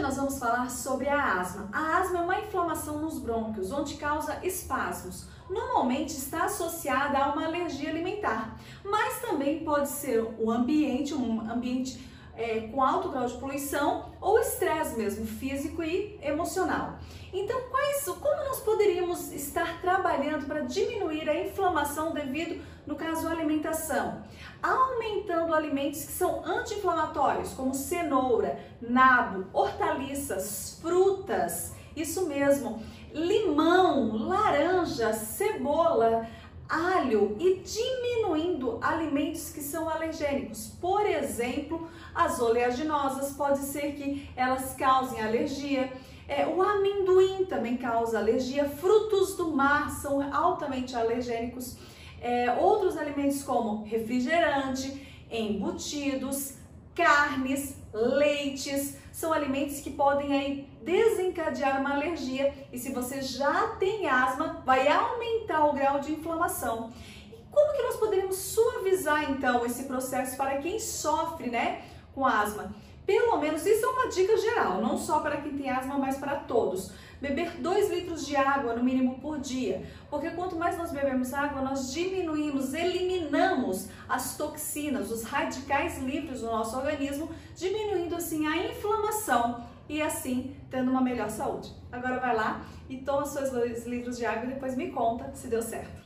nós vamos falar sobre a asma. A asma é uma inflamação nos brônquios, onde causa espasmos. Normalmente está associada a uma alergia alimentar, mas também pode ser o ambiente, um ambiente é, com alto grau de poluição ou estresse mesmo, físico e emocional. Então, quais, como nós poderíamos estar trabalhando para diminuir a inflamação devido, no caso, à alimentação? Aumentando alimentos que são anti-inflamatórios, como cenoura, nabo, hortaliças, frutas, isso mesmo, limão, laranja, cebola, alho e diminuindo alimentos que são alergênicos. Por exemplo, as oleaginosas pode ser que elas causem alergia. É, o amendoim também causa alergia. Frutos do mar são altamente alergênicos. É, outros alimentos como refrigerante, embutidos, carnes, leites, são alimentos que podem aí desencadear uma alergia e se você já tem asma, vai aumentar o grau de inflamação. E como que nós poderíamos suavizar então esse processo para quem sofre, né, com asma? Pelo menos isso é uma dica geral, não só para quem tem asma, mas para todos. Beber 2 litros de água no mínimo por dia, porque quanto mais nós bebemos água, nós diminuímos, eliminamos as toxinas, os radicais livres do nosso organismo, diminuindo assim a inflamação e assim tendo uma melhor saúde. Agora vai lá e toma seus 2 litros de água e depois me conta se deu certo.